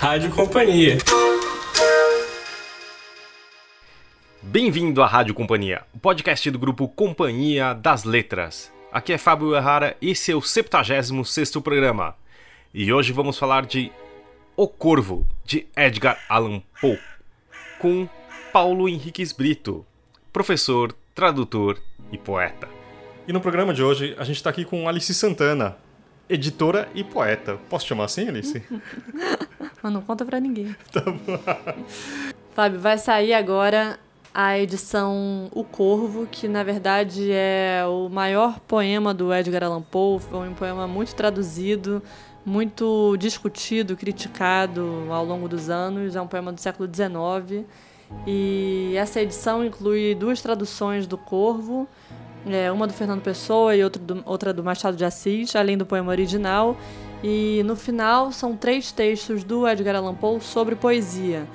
Rádio Companhia. Bem-vindo à Rádio Companhia, o podcast do grupo Companhia das Letras. Aqui é Fábio Errara e esse é o 76º programa. E hoje vamos falar de O Corvo, de Edgar Allan Poe, com Paulo Henriques Brito, professor, tradutor e poeta. E no programa de hoje a gente está aqui com Alice Santana, editora e poeta. Posso chamar assim, Alice? Mas não conta pra ninguém. tá bom. Fábio, vai sair agora a edição O Corvo, que na verdade é o maior poema do Edgar Allan Poe. Foi um poema muito traduzido, muito discutido, criticado ao longo dos anos. É um poema do século XIX. E essa edição inclui duas traduções do Corvo, é, uma do Fernando Pessoa e outra do, outra do Machado de Assis, além do poema original. E no final são três textos do Edgar Allan Poe sobre poesia.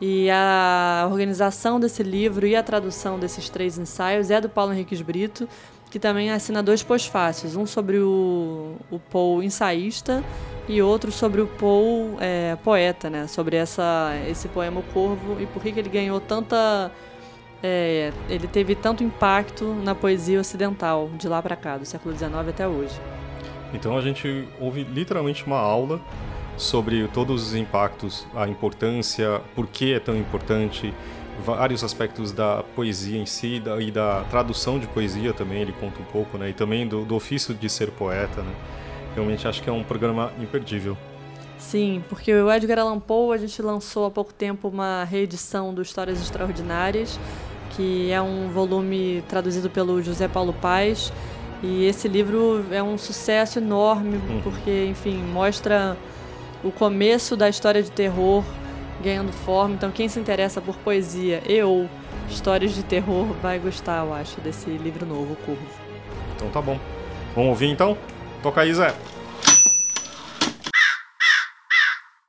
E a organização desse livro e a tradução desses três ensaios é do Paulo Henriques Brito, que também assina dois pós-fácios, um sobre o, o Poe ensaísta e outro sobre o Poe é, poeta, né? Sobre essa, esse poema O Corvo e por que, que ele ganhou tanta... É, ele teve tanto impacto na poesia ocidental, de lá para cá, do século XIX até hoje. Então a gente ouve literalmente uma aula sobre todos os impactos, a importância, por que é tão importante, vários aspectos da poesia em si da, e da tradução de poesia também, ele conta um pouco, né? E também do, do ofício de ser poeta, né? Realmente acho que é um programa imperdível. Sim, porque o Edgar Allan Poe, a gente lançou há pouco tempo uma reedição do Histórias Extraordinárias, que é um volume traduzido pelo José Paulo Paz. E esse livro é um sucesso enorme, Uhum. porque, enfim, mostra o começo da história de terror ganhando forma. Então, quem se interessa por poesia e ou histórias de terror vai gostar, eu acho, desse livro novo, O Corvo. Então tá bom. Vamos ouvir então? Toca aí, Zé.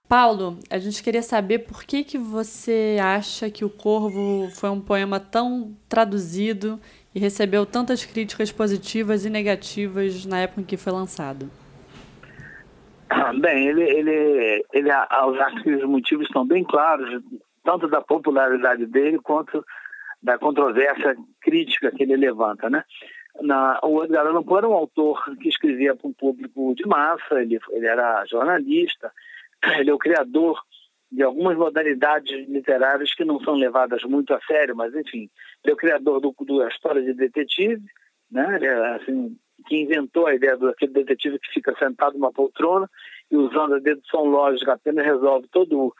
Paulo, a gente queria saber por que, que você acha que O Corvo foi um poema tão traduzido e recebeu tantas críticas positivas e negativas na época em que foi lançado. Bem, ele, ele, ele, os motivos estão bem claros, tanto da popularidade dele quanto da controvérsia crítica que ele levanta, né? Na, o Edgar Allan Poe era um autor que escrevia para um público de massa, ele, ele era jornalista, ele é o criador de algumas modalidades literárias que não são levadas muito a sério, mas enfim, ele é o criador do, do da história de detetive, né? Ele é, assim, que inventou a ideia daquele detetive que fica sentado numa poltrona e usando a dedução lógica apenas resolve todo,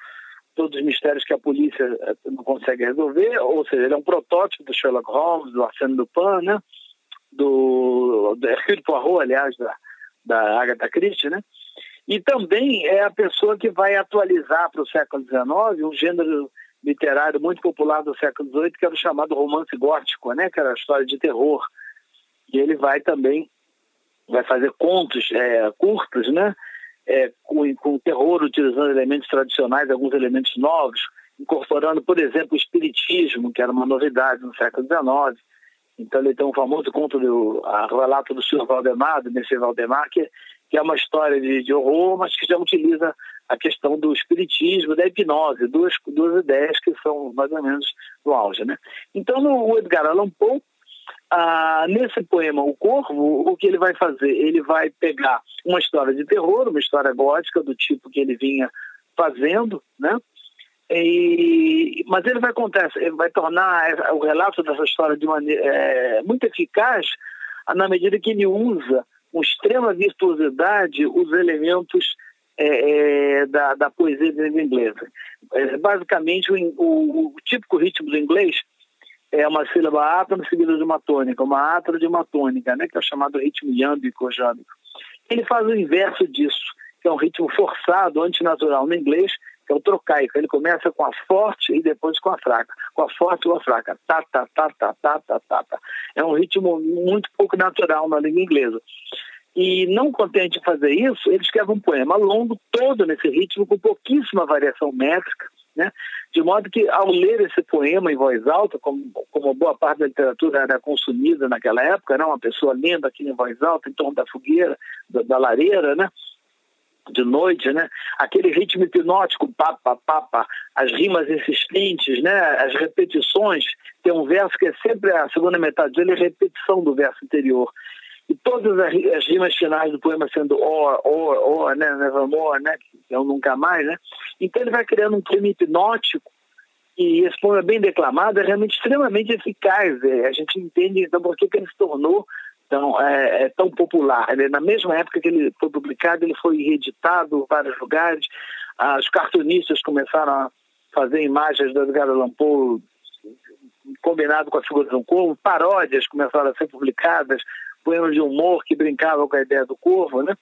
todos os mistérios que a polícia eh, não consegue resolver, ou seja, ele é um protótipo do Sherlock Holmes, do Arsène Lupin, né? do, do Hercule Poirot, aliás, da, da Agatha Christie, né? E também é a pessoa que vai atualizar para o século XIX um gênero literário muito popular do século XVIII, que era o chamado romance gótico, né? que era a história de terror. E ele vai também vai fazer contos é, curtos, né? É, com, com terror, utilizando elementos tradicionais, alguns elementos novos, incorporando, por exemplo, o espiritismo, que era uma novidade no século XIX. Então ele tem um famoso conto do relato do Sr. Valdemar, do Messias Valdemar, que, que é uma história de, de, horror, mas que já utiliza a questão do espiritismo, da hipnose, duas, duas ideias que são mais ou menos no auge. Né? Então no Edgar Allan Poe, ah, nesse poema O Corvo, o que ele vai fazer? Ele vai pegar uma história de terror, uma história gótica do tipo que ele vinha fazendo, né? E, mas ele vai contar, ele vai tornar o relato dessa história de maneira é, muito eficaz na medida que ele usa com extrema virtuosidade os elementos é, é, da, da, poesia inglesa. É, basicamente, o, o, o, típico ritmo do inglês é uma sílaba átona seguida de uma tônica, uma átona de uma tônica, né, que é o chamado ritmo iâmbico ou. Ele faz o inverso disso, que é um ritmo forçado, antinatural no inglês, que é o trocaico. Ele começa com a forte e depois com a fraca. Com a forte com a fraca. Tá, tá, tá, tá, tá, tá, tá, tá. É um ritmo muito pouco natural na língua inglesa. E não contente em fazer isso, ele escreve um poema longo, todo nesse ritmo, com pouquíssima variação métrica, né? de modo que, ao ler esse poema em voz alta, como, como boa parte da literatura era consumida naquela época, né? uma pessoa lendo aquilo em voz alta, em torno da fogueira, da, da lareira, né? de noite, né? aquele ritmo hipnótico, papa, papa, as rimas insistentes, né, as repetições. Tem um verso que é sempre a segunda metade dele é repetição do verso anterior. E todas as, as rimas finais do poema sendo or, or, or, né, nevermore, né, que é um nunca mais, né. Então ele vai criando um clima hipnótico e esse poema bem declamado é realmente extremamente eficaz. É, a gente entende então por que, que ele se tornou tão, é, é tão popular. Ele, na mesma época que ele foi publicado, ele foi reeditado em vários lugares. Ah, os cartunistas começaram a fazer imagens do Edgar Allan Poe combinado com a figura de um corvo, paródias começaram a ser publicadas, poemas de humor que brincavam com a ideia do corvo, né?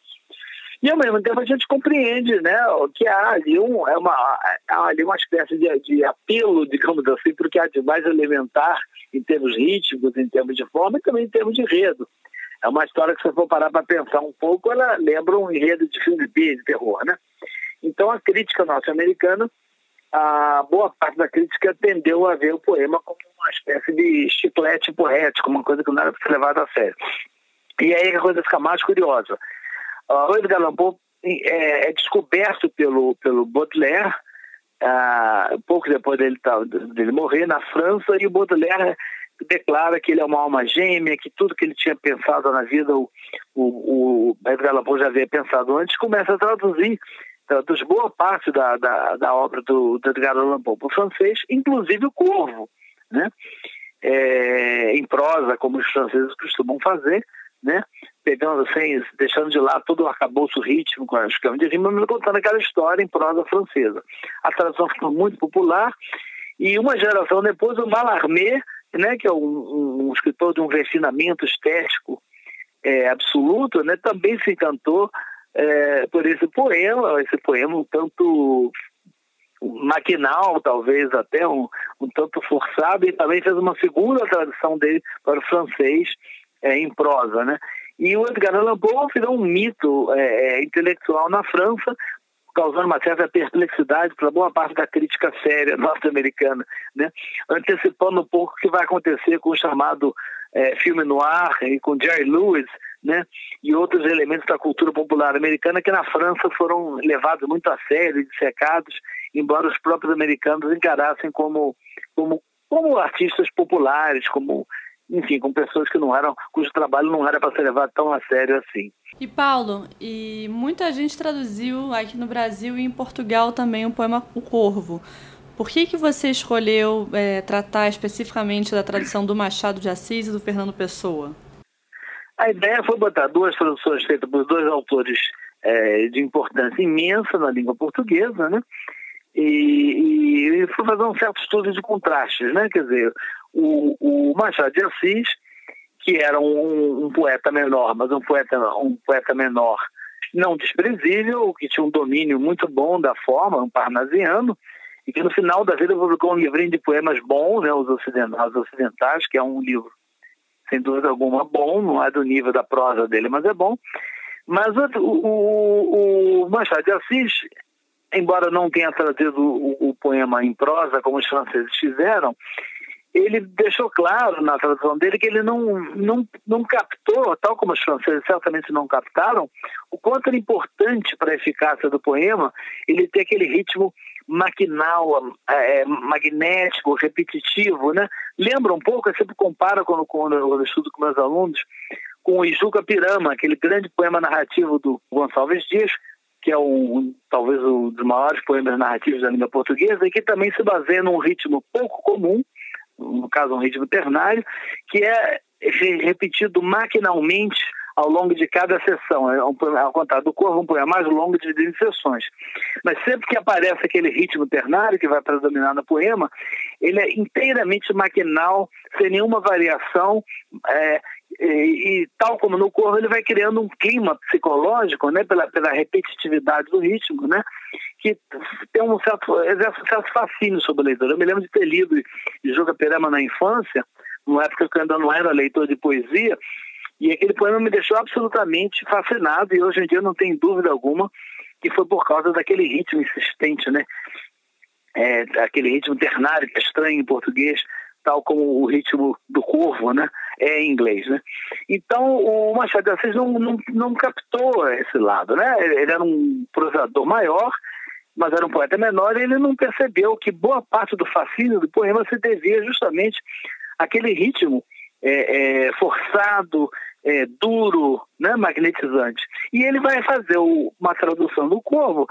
E ao mesmo tempo a gente compreende né, que há ali, um, é uma, há ali uma espécie de, de apelo, digamos assim, para o que há de mais elementar em termos rítmicos, em termos de forma e também em termos de enredo. É uma história que, se for parar para pensar um pouco, ela lembra um enredo de filme B, de terror, né? Então, a crítica norte-americana, a boa parte da crítica tendeu a ver o poema como uma espécie de chiclete poético, uma coisa que não era para ser levada a sério. E aí a coisa fica mais curiosa. O Allan Poe é, é, descoberto pelo, pelo Baudelaire, uh, pouco depois dele, dele morrer, na França, e o Baudelaire declara que ele é uma alma gêmea, que tudo que ele tinha pensado na vida, o, o, o Edgar Allan Poe já havia pensado antes, começa a traduzir, traduz boa parte da, da, da obra do, do Edgar Allan Poe para o francês, inclusive o Corvo, né? É, em prosa, como os franceses costumam fazer, né? Pegando assim, deixando de lado todo o arcabouço ritmo com as camas de rima, mas contando aquela história em prosa francesa. A tradução ficou muito popular e uma geração depois o Mallarmé, né, que é um, um escritor de um refinamento estético é, absoluto, né, também se encantou é, por esse poema, esse poema um tanto maquinal, talvez até um, um tanto forçado, e também fez uma segunda tradução dele para o francês, é, em prosa, né? E o Edgar Allan Poe virou um mito é, é, intelectual na França, causando uma certa perplexidade para boa parte da crítica séria norte-americana, né? antecipando um pouco o que vai acontecer com o chamado é, filme noir e com Jerry Lewis, né? e outros elementos da cultura popular americana que na França foram levados muito a sério dissecados, embora os próprios americanos encarassem como, como, como artistas populares, como enfim, com pessoas que não eram, cujo trabalho não era para ser levado tão a sério assim. E Paulo, e muita gente traduziu aqui no Brasil e em Portugal também o poema O Corvo. Por que, que você escolheu é, tratar especificamente da tradução do Machado de Assis e do Fernando Pessoa? A ideia foi botar duas traduções feitas por dois autores é, de importância imensa na língua portuguesa, né? E, e, fui fazer um certo estudo de contrastes, né? Quer dizer, o, o Machado de Assis, que era um, um, poeta menor, mas um poeta, um poeta menor não desprezível, que tinha um domínio muito bom da forma, um parnasiano, e que no final da vida publicou um livrinho de poemas bons, né, os ocidentais, que é um livro, sem dúvida alguma, bom, não é do nível da prosa dele, mas é bom. Mas o, o, o Machado de Assis, embora não tenha trazido o, o poema em prosa, como os franceses fizeram, ele deixou claro na tradução dele que ele não, não, não captou, tal como os franceses certamente não captaram, o quanto era importante para a eficácia do poema ele ter aquele ritmo maquinal, é, magnético, repetitivo, né? Lembra um pouco, eu sempre comparo quando, quando eu estudo com meus alunos, com o Ijuca Pirama, aquele grande poema narrativo do Gonçalves Dias, que é um, talvez um dos maiores poemas narrativos da língua portuguesa, e que também se baseia num ritmo pouco comum, no caso um ritmo ternário, que é repetido maquinalmente ao longo de cada sessão. É um, ao contrário do corvo, um poema mais longo em sessões. Mas sempre que aparece aquele ritmo ternário que vai predominar no poema, ele é inteiramente maquinal, sem nenhuma variação, é, e, e, tal como no corvo, ele vai criando um clima psicológico, né, pela, pela repetitividade do ritmo, né, que tem um certo, exerce um certo fascínio sobre a leitura. Eu me lembro de ter lido Juga Perama na infância, numa época que eu ainda não era leitor de poesia, e aquele poema me deixou absolutamente fascinado, e hoje em dia eu não tenho dúvida alguma que foi por causa daquele ritmo insistente, né, é, aquele ritmo ternário que é estranho em português, tal como o ritmo do corvo, né? é em inglês, né? Então o Machado de Assis não, não, não captou esse lado, né? Ele era um prosador maior, mas era um poeta menor e ele não percebeu que boa parte do fascínio do poema se devia justamente àquele ritmo é, é, forçado, é, duro, né, magnetizante. E ele vai fazer o, uma tradução do Corvo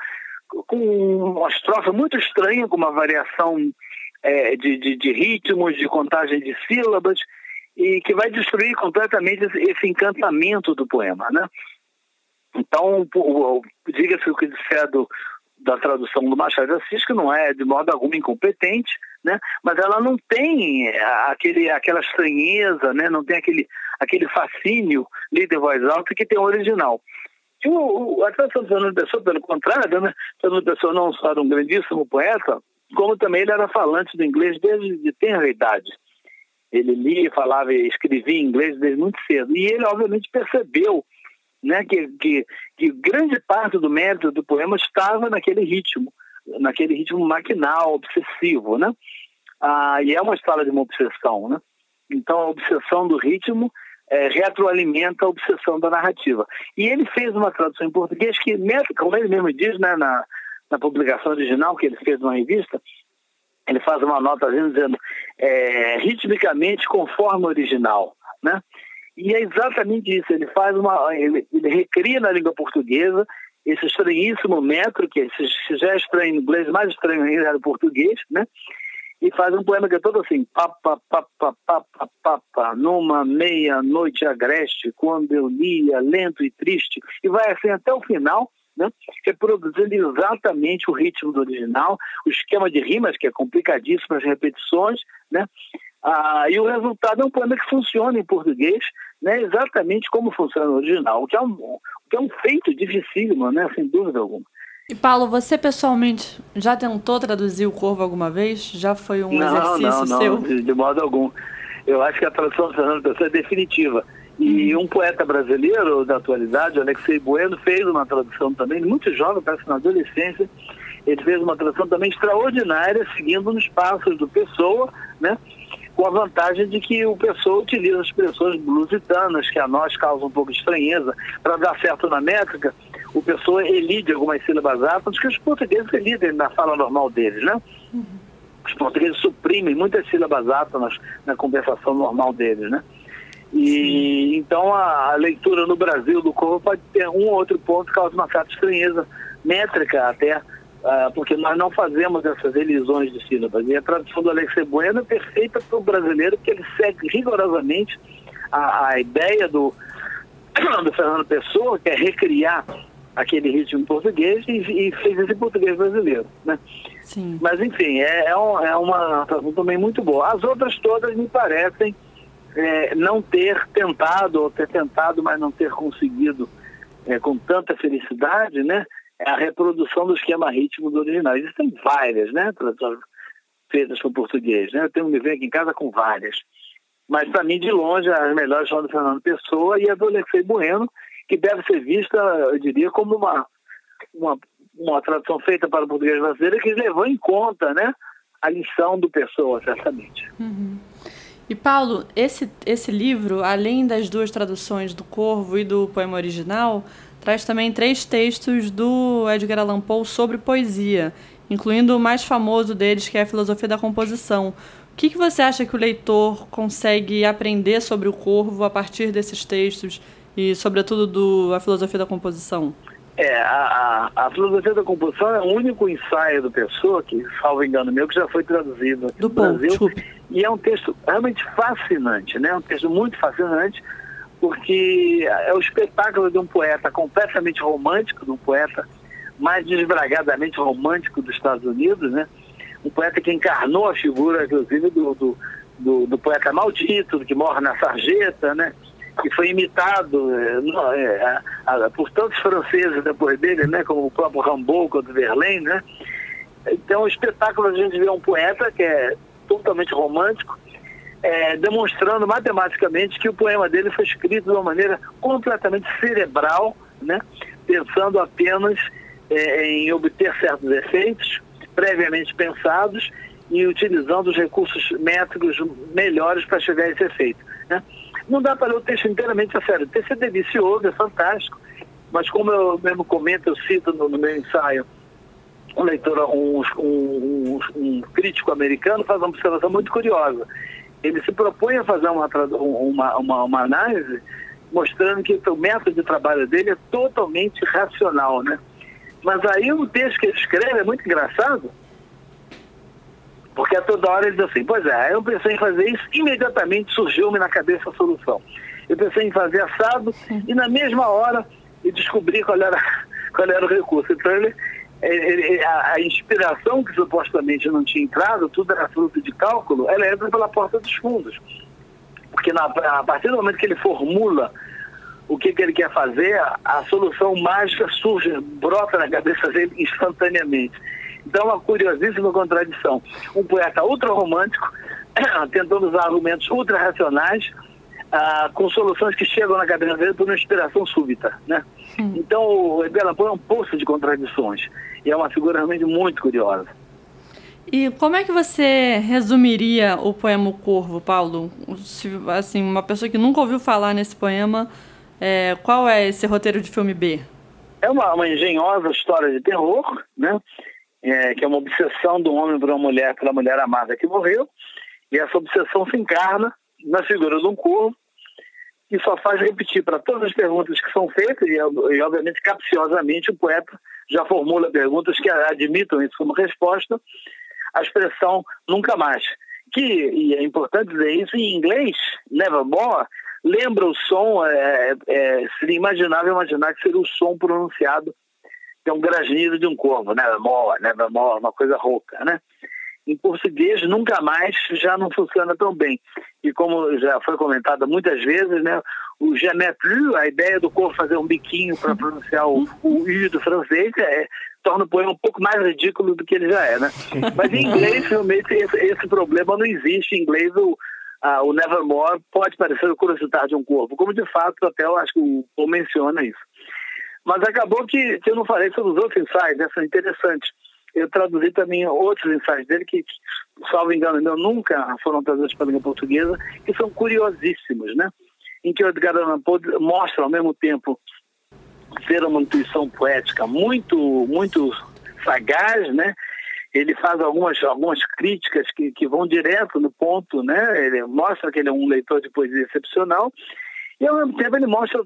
com uma estrofe muito estranha, com uma variação é, de, de, de, ritmos, de contagem de sílabas, e que vai destruir completamente esse encantamento do poema. Né? Então, diga-se o que disser do, da tradução do Machado de Assis, que não é de modo algum incompetente, né? mas ela não tem aquele, aquela estranheza, né? não tem aquele, aquele fascínio líder voz alta que tem o original. E o, a tradução do Fernando Pessoa, pelo contrário, né? Fernando Pessoa não só era um grandíssimo poeta, como também ele era falante do inglês desde de tenra idade. Ele lia, falava e escrevia em inglês desde muito cedo. E ele, obviamente, percebeu né, que, que, que grande parte do mérito do poema estava naquele ritmo, naquele ritmo maquinal, obsessivo, né? Ah, e é uma história de uma obsessão, né? Então, a obsessão do ritmo é, retroalimenta a obsessão da narrativa. E ele fez uma tradução em português que, como ele mesmo diz né, na, na publicação original que ele fez numa revista, ele faz uma nota dizendo é, ritmicamente conforme o original, né? E é exatamente isso, ele faz uma, ele, ele recria na língua portuguesa esse estranhíssimo metro, que se já é estranho em inglês, mais estranho ainda era o português, né? e faz um poema que é todo assim, papa, papa, papa, papa, numa meia-noite agreste, quando eu lia, lento e triste, e vai assim até o final, né, reproduzindo exatamente o ritmo do original, o esquema de rimas, que é complicadíssimo, as repetições, né, ah, e o resultado é um poema que funciona em português, né, exatamente como funciona no original, o que é um, o que é um feito dificílimo, né, sem dúvida alguma. E Paulo, você pessoalmente já tentou traduzir o Corvo alguma vez? Já foi um não, exercício não, seu? Não, de, de modo algum. Eu acho que a tradução do Fernando Pessoa é definitiva. E hum. um poeta brasileiro da atualidade, Alexei Bueno, fez uma tradução também, muito jovem, parece na adolescência. Ele fez uma tradução também extraordinária, seguindo nos passos do Pessoa, né? Com a vantagem de que o Pessoa utiliza expressões lusitanas, que a nós causam um pouco de estranheza, para dar certo na métrica o pessoa elide algumas sílabas átonas que os portugueses elidem na fala normal deles, né? Uhum. Os portugueses suprimem muitas sílabas átonas na conversação normal deles, né? E então a, a, leitura no Brasil do corpo pode ter um ou outro ponto que causa uma certa estranheza métrica até, uh, porque nós não fazemos essas elisões de sílabas. E a tradução do Alexei Bueno é perfeita para o brasileiro, porque ele segue rigorosamente a, a ideia do, do Fernando Pessoa, que é recriar aquele ritmo português e, e fez esse português brasileiro, né? Sim. Mas enfim, é, é, um, é uma tradução também muito boa. As outras todas me parecem é, não ter tentado, ou ter tentado, mas não ter conseguido é, com tanta felicidade, né? É a reprodução do esquema ritmo do original. Existem várias, né? Traduções feitas para português, né? Eu tenho um livro aqui em casa com várias. Mas, para mim, de longe, as melhores são do Fernando Pessoa e a do Alexei Bueno, que deve ser vista, eu diria, como uma, uma, uma tradução feita para o português brasileiro que levou em conta né, a lição do Pessoa, certamente. Uhum. E Paulo, esse, esse livro, além das duas traduções do Corvo e do poema original, traz também três textos do Edgar Allan Poe sobre poesia, incluindo o mais famoso deles, que é a Filosofia da Composição. O que, que você acha que o leitor consegue aprender sobre o Corvo a partir desses textos e, sobretudo, do, a filosofia da composição? É, a, a, a, filosofia da composição é o único ensaio do Pessoa, que, salvo engano meu, que já foi traduzido aqui do no Brasil. E é um texto realmente fascinante, né? Um texto muito fascinante, porque é o espetáculo de um poeta completamente romântico, de um poeta mais desbragadamente romântico dos Estados Unidos, né? Um poeta que encarnou a figura, inclusive, do, do, do, do poeta maldito, que morre na sarjeta, né? que foi imitado é, é, por tantos franceses depois dele, né, como o próprio Rambaud, o Verlaine, né? Então, o espetáculo a gente vê um poeta que é totalmente romântico, é, demonstrando matematicamente que o poema dele foi escrito de uma maneira completamente cerebral, né, pensando apenas é, em obter certos efeitos previamente pensados e utilizando os recursos métricos melhores para chegar a esse efeito. Né? não dá para ler o texto inteiramente a sério. O texto é delicioso, é fantástico, mas como eu mesmo comento, eu cito no, no meu ensaio, um leitor, um, um, um, crítico americano faz uma observação muito curiosa. Ele se propõe a fazer uma, uma, uma, uma análise mostrando que o método de trabalho dele é totalmente racional, né? Mas aí o texto que ele escreve é muito engraçado, porque a toda hora ele diz assim, pois é, eu pensei em fazer isso, imediatamente surgiu-me na cabeça a solução. Eu pensei em fazer assado e na mesma hora eu descobri qual era, qual era o recurso. Então ele, a, a, inspiração que supostamente não tinha entrado, tudo era fruto de cálculo, ela entra pela porta dos fundos. Porque na, a partir do momento que ele formula o que, que ele quer fazer, a, a solução mágica surge, brota na cabeça dele instantaneamente. Então, uma curiosíssima contradição. Um poeta ultra-romântico, tentando usar argumentos ultra-racionais, ah, com soluções que chegam na cabeça dele por uma inspiração súbita. Né? Então, o Edgar Poe é um poço de contradições. E é uma figura realmente muito curiosa. E como é que você resumiria o poema O Corvo, Paulo? Se, assim, uma pessoa que nunca ouviu falar nesse poema, é, qual é esse roteiro de filme B? É uma, uma engenhosa história de terror, né? É, que é uma obsessão do homem por uma mulher, pela mulher amada que morreu, e essa obsessão se encarna na figura de um corvo, que só faz repetir para todas as perguntas que são feitas, e, e obviamente capciosamente o poeta já formula perguntas que admitam isso como resposta, a expressão nunca mais. Que, e é importante dizer isso, em inglês, nevermore, lembra o som, é, é, seria imaginável imaginar que seria o som pronunciado de um grasnido de um corvo, nevermore, nevermore, uma coisa rouca, né? Em português, nunca mais já não funciona tão bem. E como já foi comentado muitas vezes, né, o jamais plus, a ideia do corvo fazer um biquinho para pronunciar o, o I do francês, é, torna o poema um pouco mais ridículo do que ele já é, né? Mas em inglês, realmente, esse, esse problema não existe. Em inglês, o, o Nevermore pode parecer o curiosidade de um corpo, como de fato até eu acho que o Paul menciona isso. Mas acabou que, que eu não falei sobre os outros ensaios, né? São interessantes. Eu traduzi também outros ensaios dele que, salvo engano meu, nunca foram traduzidos para a língua portuguesa, que são curiosíssimos, né? Em que o Edgar Allan Poe mostra ao mesmo tempo ser uma intuição poética muito, muito sagaz, né? ele faz algumas, algumas críticas que, que vão direto no ponto, né? Ele mostra que ele é um leitor de poesia excepcional e ao mesmo tempo ele mostra,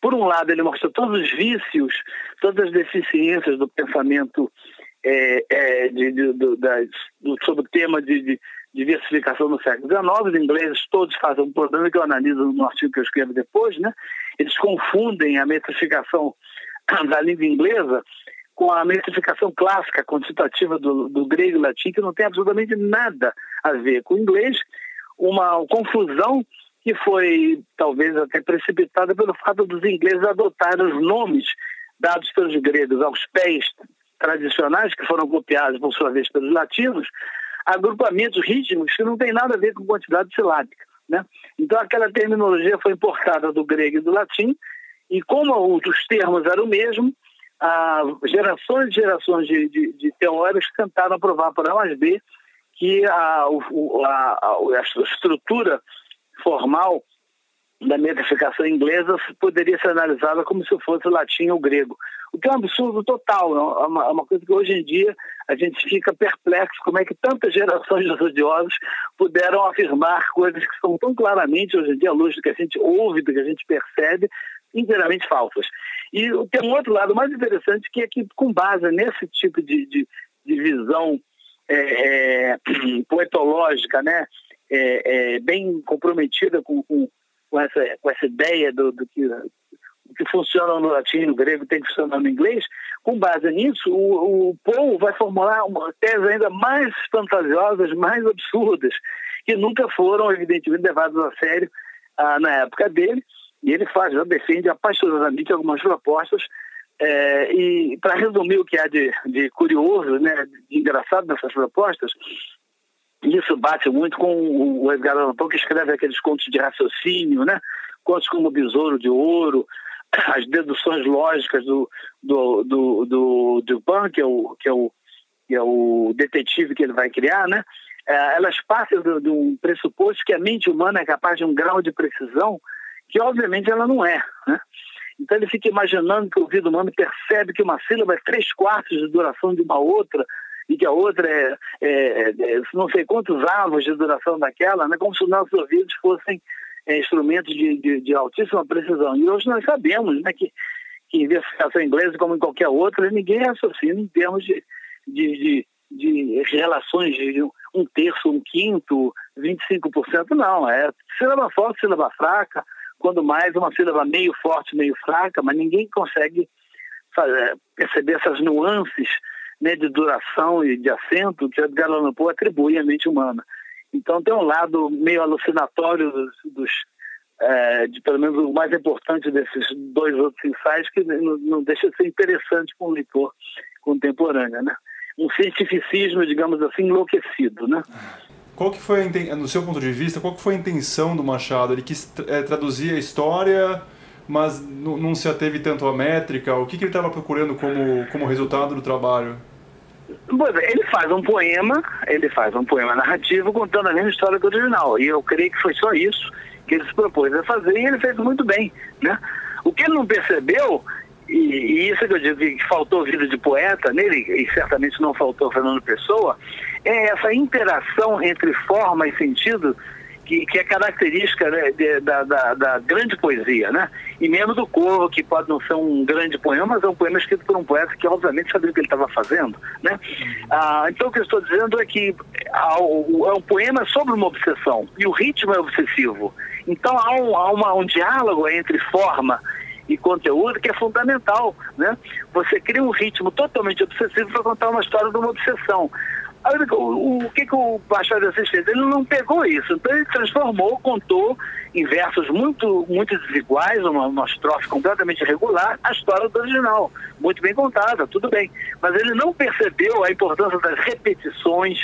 por um lado, ele mostra todos os vícios, todas as deficiências do pensamento é, é, de, de, sobre o tema de, de diversificação no século XIX. Os ingleses todos fazem um problema que eu analiso no artigo que eu escrevo depois, né? Eles confundem a metrificação da língua inglesa com a metrificação clássica quantitativa do, do grego e latim, que não tem absolutamente nada a ver com o inglês, uma confusão que foi talvez até precipitada pelo fato dos ingleses adotarem os nomes dados pelos gregos aos pés tradicionais, que foram copiados por sua vez pelos latinos, agrupamentos rítmicos que não tem nada a ver com quantidade silábica. Né? Então aquela terminologia foi importada do grego e do latim, e como os termos eram o mesmo, gerações e gerações de, de, de, teóricos tentaram provar por A mais B que a, a, a, a estrutura formal da metrificação inglesa poderia ser analisada como se fosse latim ou grego. O que é um absurdo total, é uma, é uma, coisa que hoje em dia a gente fica perplexo como é que tantas gerações de estudiosos puderam afirmar coisas que são tão claramente, hoje em dia, à luz do que a gente ouve, do que a gente percebe, inteiramente falsas. E tem um outro lado mais interessante que é que, com base nesse tipo de, de, de visão é, é, poetológica, né, é, é, bem comprometida com, com, com, essa, com essa ideia do, do que o que funciona no latim, no grego, tem que funcionar no inglês, com base nisso, o, o Paul vai formular uma tese ainda mais fantasiosas, mais absurdas, que nunca foram, evidentemente, levadas a sério ah, na época dele, e ele faz, já defende apaixonadamente algumas propostas. É, e para resumir o que há de, de curioso, né, de engraçado nessas propostas, isso bate muito com o Edgar Allan Poe, que escreve aqueles contos de raciocínio, né? contos como Besouro de Ouro, as deduções lógicas do, do, do, do Dupin, que é, o, que, é o, que é o detetive que ele vai criar, né? é, elas partem de um pressuposto que a mente humana é capaz de um grau de precisão que, obviamente, ela não é. Né? Então ele fica imaginando que o ouvido humano percebe que uma sílaba é três quartos de duração de uma outra e que a outra é, é, é não sei quantos avos de duração daquela, né? como se os nossos ouvidos fossem é, instrumentos de, de, de, altíssima precisão. E hoje nós sabemos né, que, que em investigação inglesa, como em qualquer outra, ninguém raciocina em termos de, de, de, de relações de um terço, um quinto, 25%, não. É sílaba forte, sílaba fraca, quando mais uma sílaba meio forte, meio fraca, mas ninguém consegue fazer, perceber essas nuances né, de duração e de acento que Edgar Allan Poe atribui à mente humana. Então tem um lado meio alucinatório dos, dos é, de pelo menos o mais importante desses dois outros ensaios que não, não deixa de ser interessante para um leitor contemporâneo, né? Um cientificismo, digamos assim, enlouquecido, né? Qual que foi, no seu ponto de vista, qual que foi a intenção do Machado? Ele quis é, traduzir a história, mas não se ateve tanto à métrica. O que, que ele estava procurando como, como resultado do trabalho? Ele faz um poema, ele faz um poema narrativo contando a mesma história do original. E eu creio que foi só isso que ele se propôs a fazer e ele fez muito bem, né? O que ele não percebeu e, e, isso que eu digo que faltou vida de poeta nele, e certamente não faltou Fernando Pessoa, é essa interação entre forma e sentido que, que é característica né, de, da, da, da, grande poesia, né? E mesmo do Corvo, que pode não ser um grande poema, mas é um poema escrito por um poeta que obviamente sabia o que ele estava fazendo, né? Ah, então o que eu estou dizendo é que é um poema sobre uma obsessão, e o ritmo é obsessivo. Então há um, há uma, um diálogo entre forma e conteúdo que é fundamental, né? Você cria um ritmo totalmente obsessivo para contar uma história de uma obsessão. O, o, que, que o Machado de Assis fez? Ele não pegou isso, então ele transformou, contou em versos muito, muito desiguais, uma, uma estrofe completamente irregular, a história do original. Muito bem contada, tudo bem. Mas ele não percebeu a importância das repetições,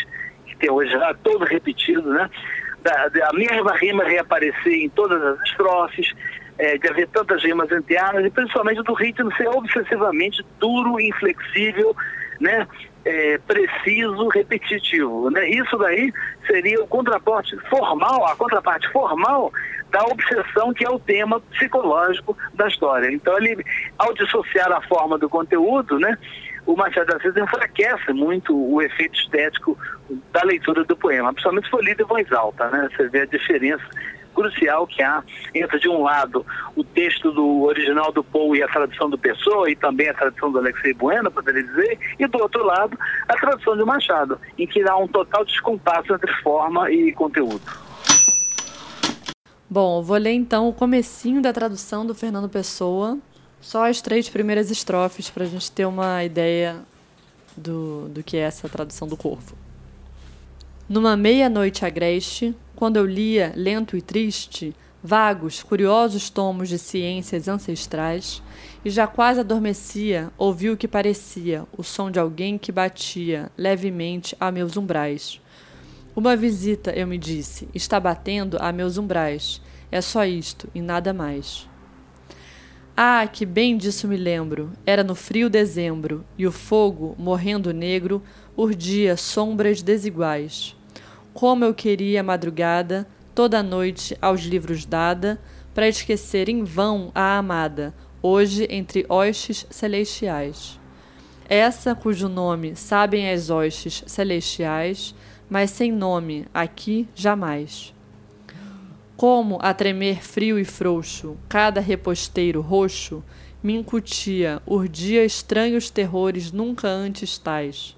que tem hoje já todo repetido, né? Da, da mesma rima reaparecer em todas as estrofes, é, de haver tantas rimas internas e principalmente do ritmo ser obsessivamente duro, inflexível, né? É, preciso, repetitivo. Né? Isso daí seria o contraponto formal, a contraparte formal da obsessão que é o tema psicológico da história. Então ele, ao dissociar a forma do conteúdo, né, o Machado de Assis enfraquece muito o efeito estético da leitura do poema, principalmente se for lido em voz alta, né? Você vê a diferença crucial que há entre, de um lado, o texto do original do Poe e a tradução do Pessoa, e também a tradução do Alexei Bueno, poderia dizer, e do outro lado, a tradução de Machado, em que há um total descompasso entre forma e conteúdo. Bom, vou ler então o comecinho da tradução do Fernando Pessoa, só as três primeiras estrofes para a gente ter uma ideia do, do que é essa tradução do Corvo. Numa meia-noite agreste, quando eu lia, lento e triste, vagos, curiosos tomos de ciências ancestrais, e já quase adormecia, ouvi o que parecia o som de alguém que batia levemente a meus umbrais. Uma visita, eu me disse, está batendo a meus umbrais. É só isto e nada mais. Ah, que bem disso me lembro. Era no frio dezembro, e o fogo, morrendo negro, urdia sombras desiguais. Como eu queria a madrugada, toda noite aos livros dada, para esquecer em vão a amada, hoje entre hostes celestiais. Essa cujo nome sabem as hostes celestiais, mas sem nome aqui jamais. Como a tremer frio e frouxo, cada reposteiro roxo me incutia, urdia estranhos terrores nunca antes tais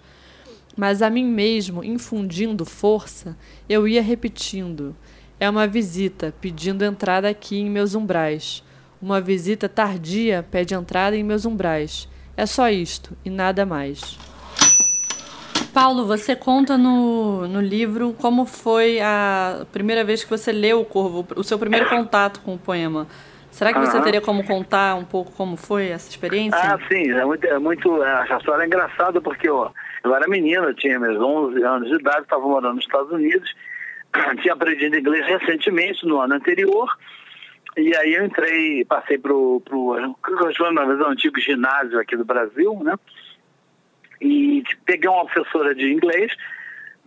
mas a mim mesmo, infundindo força, eu ia repetindo: É uma visita, pedindo entrada aqui em meus umbrais. Uma visita tardia pede entrada em meus umbrais. É só isto e nada mais. Paulo, você conta no, no livro como foi a primeira vez que você leu o Corvo, o seu primeiro contato com o poema. Será que você teria como contar um pouco como foi essa experiência? Ah, sim, é muito, é muito essa história é engraçada porque ó, eu era menina, tinha meus 11 anos de idade, estava morando nos Estados Unidos, tinha aprendido inglês recentemente, no ano anterior, e aí eu entrei, passei para o, vez, antigo ginásio aqui do Brasil, né? E peguei uma professora de inglês,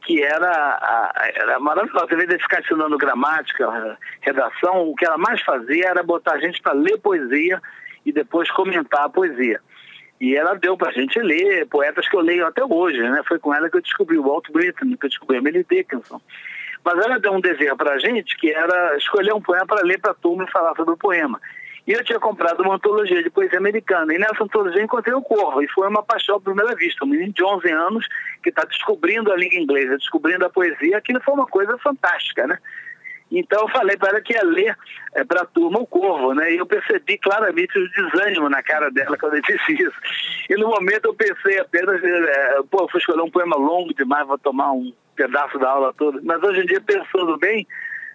que era, era maravilhosa. Ao invés de ficar ensinando gramática, redação, o que ela mais fazia era botar a gente para ler poesia e depois comentar a poesia. E ela deu para a gente ler poetas que eu leio até hoje, né? Foi com ela que eu descobri o Walt Whitman, que eu descobri a Emily Dickinson. Mas ela deu um dever para a gente que era escolher um poema para ler para a turma e falar sobre o poema. E eu tinha comprado uma antologia de poesia americana. E nessa antologia encontrei o Corvo. E foi uma paixão à primeira vista. Um menino de 11 anos que está descobrindo a língua inglesa, descobrindo a poesia. Aquilo foi uma coisa fantástica, né? Então eu falei para ela que ia ler é, para a turma o Corvo, né? E eu percebi claramente o desânimo na cara dela quando eu disse isso. E no momento eu pensei apenas, é, pô, eu fui escolher um poema longo demais, vou tomar um pedaço da aula toda. Mas hoje em dia, pensando bem,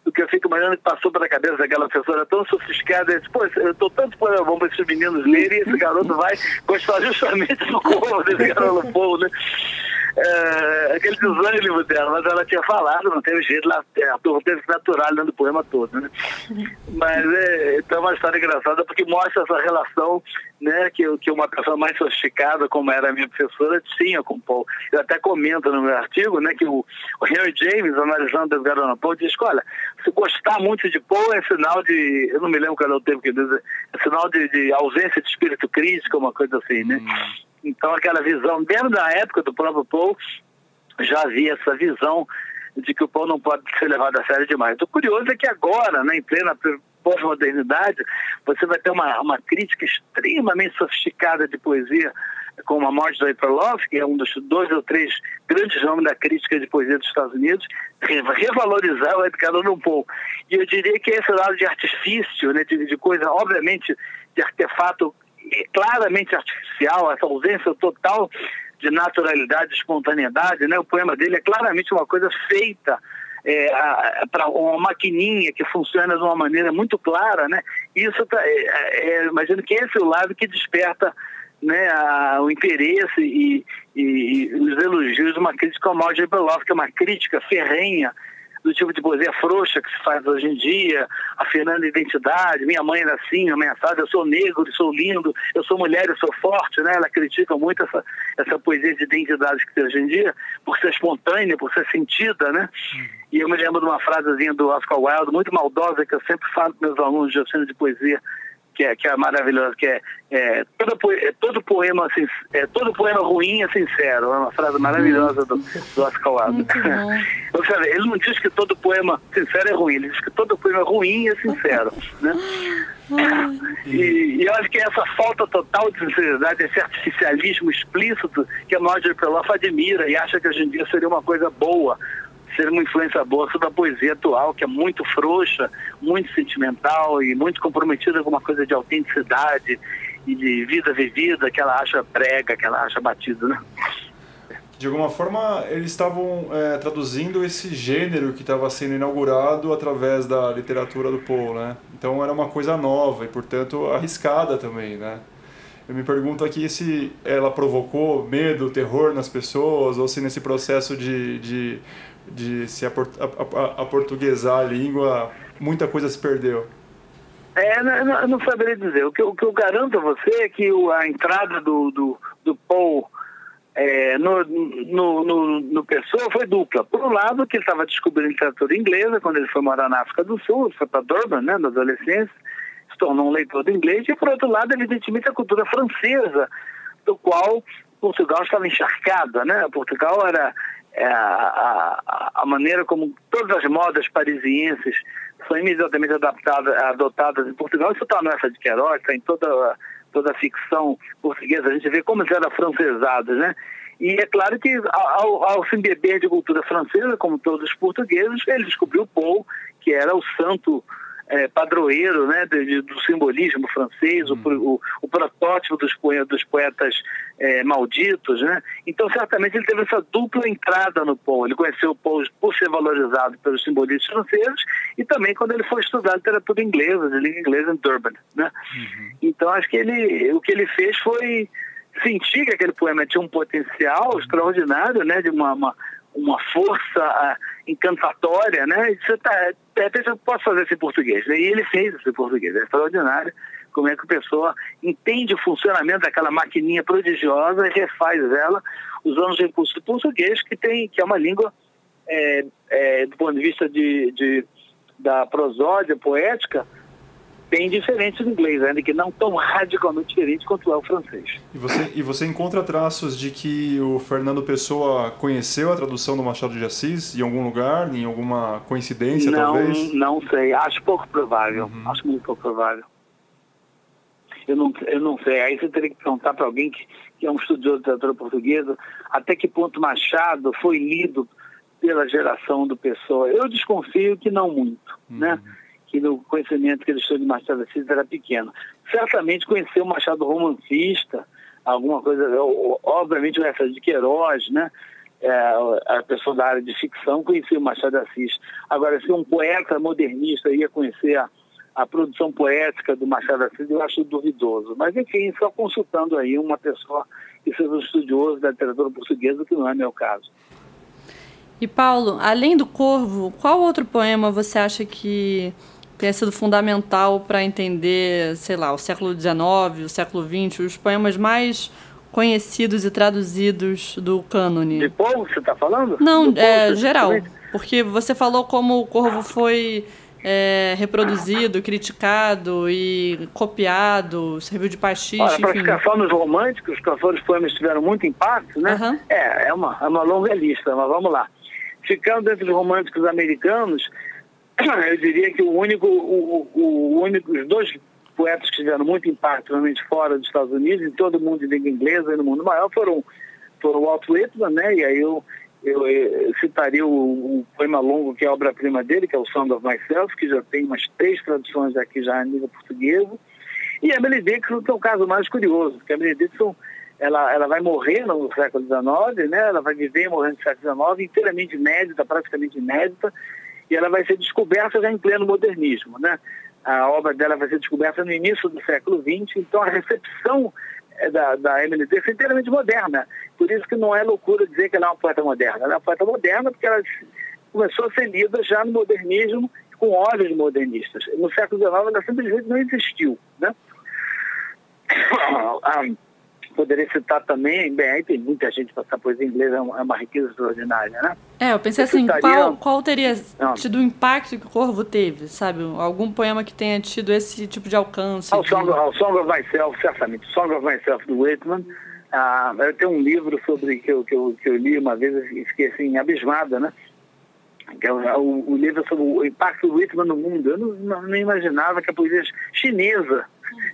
o que eu fico imaginando que passou pela cabeça daquela professora tão sofisticada, eu disse, pô, eu estou tanto poema bom para esses meninos lerem e esse garoto vai gostar justamente do corvo desse garoto povo, né? É, aquele desânimo dela, mas ela tinha falado, não teve jeito, lá, é, a turma teve que natural dentro do poema todo, né? Mas é, então é uma história engraçada porque mostra essa relação né, que, que uma pessoa mais sofisticada, como era a minha professora, tinha com o Paul. Eu até comento no meu artigo né, que o, o Henry James, analisando Edgar Allan Poe, diz que, olha, se gostar muito de Poe é sinal de, eu não me lembro qual é o termo que diz, é sinal de, de ausência de espírito crítico, uma coisa assim, né? Hum. Então, aquela visão, mesmo da época do próprio Paul, já havia essa visão de que o Paul não pode ser levado a sério demais. O curioso é que agora, né, em plena pós-modernidade, você vai ter uma, uma crítica extremamente sofisticada de poesia, como a morte do April que é um dos dois ou três grandes nomes da crítica de poesia dos Estados Unidos, revalorizar o Edgar Allan Poe. E eu diria que esse lado de artifício, né, de, de coisa, obviamente, de artefato é claramente artificial, essa ausência total de naturalidade, de espontaneidade, né? O poema dele é claramente uma coisa feita é, para uma maquininha que funciona de uma maneira muito clara, né? Isso, tá, é, é, imagino que esse é o lado que desperta né, a, o interesse e, e, e, os elogios de uma crítica como Audrey Beloff, que é uma crítica ferrenha do tipo de poesia frouxa que se faz hoje em dia, afirmando identidade, minha mãe era assim, ameaçada, eu sou negro, sou lindo, eu sou mulher, eu sou forte, né? Ela critica muito essa, essa poesia de identidade que tem hoje em dia, por ser espontânea, por ser sentida, né? E eu me lembro de uma frasezinha do Oscar Wilde, muito maldosa, que eu sempre falo para meus alunos de oficina de poesia, que é, que é maravilhosa, que é, é, todo, é todo poema é, todo poema ruim é sincero, é uma frase maravilhosa do, do Oscar Wilde. seja, ele não diz que todo poema sincero é ruim, ele diz que todo poema ruim é sincero, né? E, e eu acho que essa falta total de sinceridade, esse artificialismo explícito que a Marjorie Perloff admira e acha que hoje em dia seria uma coisa boa, ser uma influência boa sobre a poesia atual, que é muito frouxa, muito sentimental e muito comprometida com uma coisa de autenticidade e de vida vivida que ela acha prega, que ela acha batida, né? De alguma forma, eles estavam é, traduzindo esse gênero que estava sendo inaugurado através da literatura do Poe, né? Então era uma coisa nova e, portanto, arriscada também, né? Eu me pergunto aqui se ela provocou medo, terror nas pessoas, ou se nesse processo de, de de se aportuguesar a, a, a língua, muita coisa se perdeu. É, não, não saberia dizer. O que, o que eu garanto a você é que o, a entrada do, do, do Paul é, no, no, no, no, Pessoa foi dupla. Por um lado, que ele estava descobrindo literatura inglesa quando ele foi morar na África do Sul, foi para Durban, né, na adolescência, se tornou um leitor de inglês, e por outro lado, evidentemente, a cultura francesa, do qual Portugal estava encharcada. Né? Portugal era é, a, a, maneira como todas as modas parisienses são imediatamente adaptadas, adotadas em Portugal. Isso está nessa de Queiroz, está em toda, toda a ficção portuguesa. A gente vê como eles eram francesados, né? E é claro que ao, ao se embeber de cultura francesa, como todos os portugueses, ele descobriu Paul, que era o santo é, padroeiro né, de, do simbolismo francês, hum. o, o, o, protótipo dos, poetas, dos poetas é, malditos. Né? Então, certamente, ele teve essa dupla entrada no Poe. Ele conheceu o Poe por ser valorizado pelos simbolistas franceses e também quando ele foi estudar literatura inglesa, de língua inglesa em Durban. Né? Uhum. Então, acho que ele, o que ele fez foi sentir que aquele poema tinha um potencial extraordinário, né, de uma, uma uma força uh, encantatória, né? E você tá, de repente eu posso fazer isso em português. Né? E ele fez isso em português. É extraordinário como é que a pessoa entende o funcionamento daquela maquininha prodigiosa e refaz ela usando os recursos do português, que, tem, que é uma língua é, é, do ponto de vista de, de da prosódia poética, bem diferente do inglês, ainda que não tão radicalmente diferente quanto é o francês. E você, e você encontra traços de que o Fernando Pessoa conheceu a tradução do Machado de Assis em algum lugar, em alguma coincidência, não, talvez? Não sei, acho pouco provável, uhum. acho muito pouco provável. Eu não, eu não sei, aí você teria que perguntar para alguém que, que é um estudioso de literatura portuguesa até que ponto Machado foi lido pela geração do Pessoa. Eu desconfio que não muito, né? uhum. né? Que conhecimento que ele tinham de Machado de Assis era pequeno. Certamente conheceu o Machado romancista, alguma coisa, obviamente o essa de Queiroz, né? É, a pessoa da área de ficção conhecia o Machado de Assis. Agora, se um poeta modernista ia conhecer a, a produção poética do Machado de Assis, eu acho duvidoso. Mas, enfim, só consultando aí uma pessoa que seja um estudioso da literatura portuguesa, que não é meu caso. E, Paulo, além do Corvo, qual outro poema você acha que tenha sido fundamental para entender, sei lá, o século XIX, o século XX, os poemas mais conhecidos e traduzidos do cânone. De povo você está falando? Não, é geral. Porque você falou como o Corvo foi é, reproduzido, criticado e copiado, serviu de pastiche. Olha, para só nos românticos, os cantores poemas tiveram muito impacto, né? Uhum. É, é uma, é uma longa lista, mas vamos lá. Ficando entre os românticos americanos, eu diria que o único, o, o, único, os dois poetas que tiveram muito impacto, realmente fora dos Estados Unidos, em todo o mundo de língua inglesa e no mundo maior, foram, foram o Walt Whitman, né? E aí eu, eu, eu citaria o, o, poema longo que é a obra-prima dele, que é o Song of Myself, que já tem umas três traduções aqui já em língua portuguesa. E a Emily Dixon, que é um caso mais curioso, porque a Emily Dixon ela, ela vai morrer no século XIX, né? ela vai viver e morrer no século XIX, inteiramente inédita, praticamente inédita, e ela vai ser descoberta já em pleno modernismo. Né? A obra dela vai ser descoberta no início do século XX, então a recepção eh, da, da Emily Dickinson é inteiramente moderna. Por isso que não é loucura dizer que ela é uma poeta moderna. Ela é uma poeta moderna porque ela começou a ser lida já no modernismo com olhos modernistas. No século XIX ela simplesmente não existiu. Né? Ah, poderia citar também, bem, aí tem muita gente para essa poesia inglesa, é uma, é uma riqueza extraordinária, né? É, eu pensei eu assim, citaria... qual, qual teria não. tido o impacto que o Corvo teve, sabe? Algum poema que tenha tido esse tipo de alcance? Ao, de... Song, ao Song of Myself, certamente. Song of Myself, do Whitman. Ah, eu tenho um livro sobre que eu, que eu, que eu li uma vez e fiquei assim, abismada, né? Que é o, o, livro sobre o impacto do Whitman no mundo. Eu não, não, não imaginava que a poesia chinesa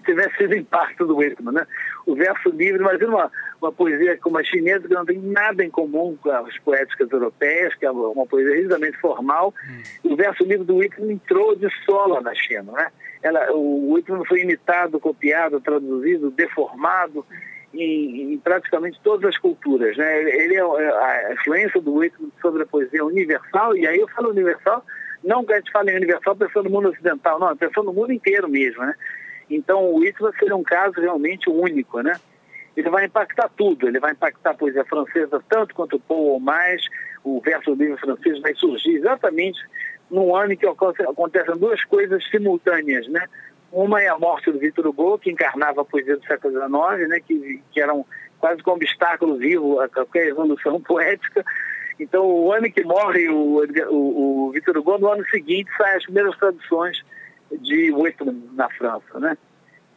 tivesse sido impacto do Whitman, né? O verso livre, imagina uma, uma poesia como a chinesa que não tem nada em comum com as poéticas europeias, que é uma poesia rigidamente formal. Hum. O verso livre do Whitman entrou de sola na China, né? Ela, o Whitman foi imitado, copiado, traduzido, deformado em, em, praticamente todas as culturas, né? Ele é a influência do Whitman sobre a poesia universal e aí eu falo universal não que a gente fale universal pensando no mundo ocidental, não, pensando no mundo inteiro mesmo, né? Então o Whitman seria um caso realmente único, né? Ele vai impactar tudo, ele vai impactar a poesia francesa tanto quanto o ou mais, o verso livre francês vai surgir exatamente num ano em que acontecem duas coisas simultâneas, né? Uma é a morte do Victor Hugo, que encarnava a poesia do século XIX, né? que, que era um, quase que um obstáculo vivo a qualquer evolução poética. Então, o ano que morre o, o, o Victor Hugo, no ano seguinte saem as primeiras traduções de Whitman na França, né?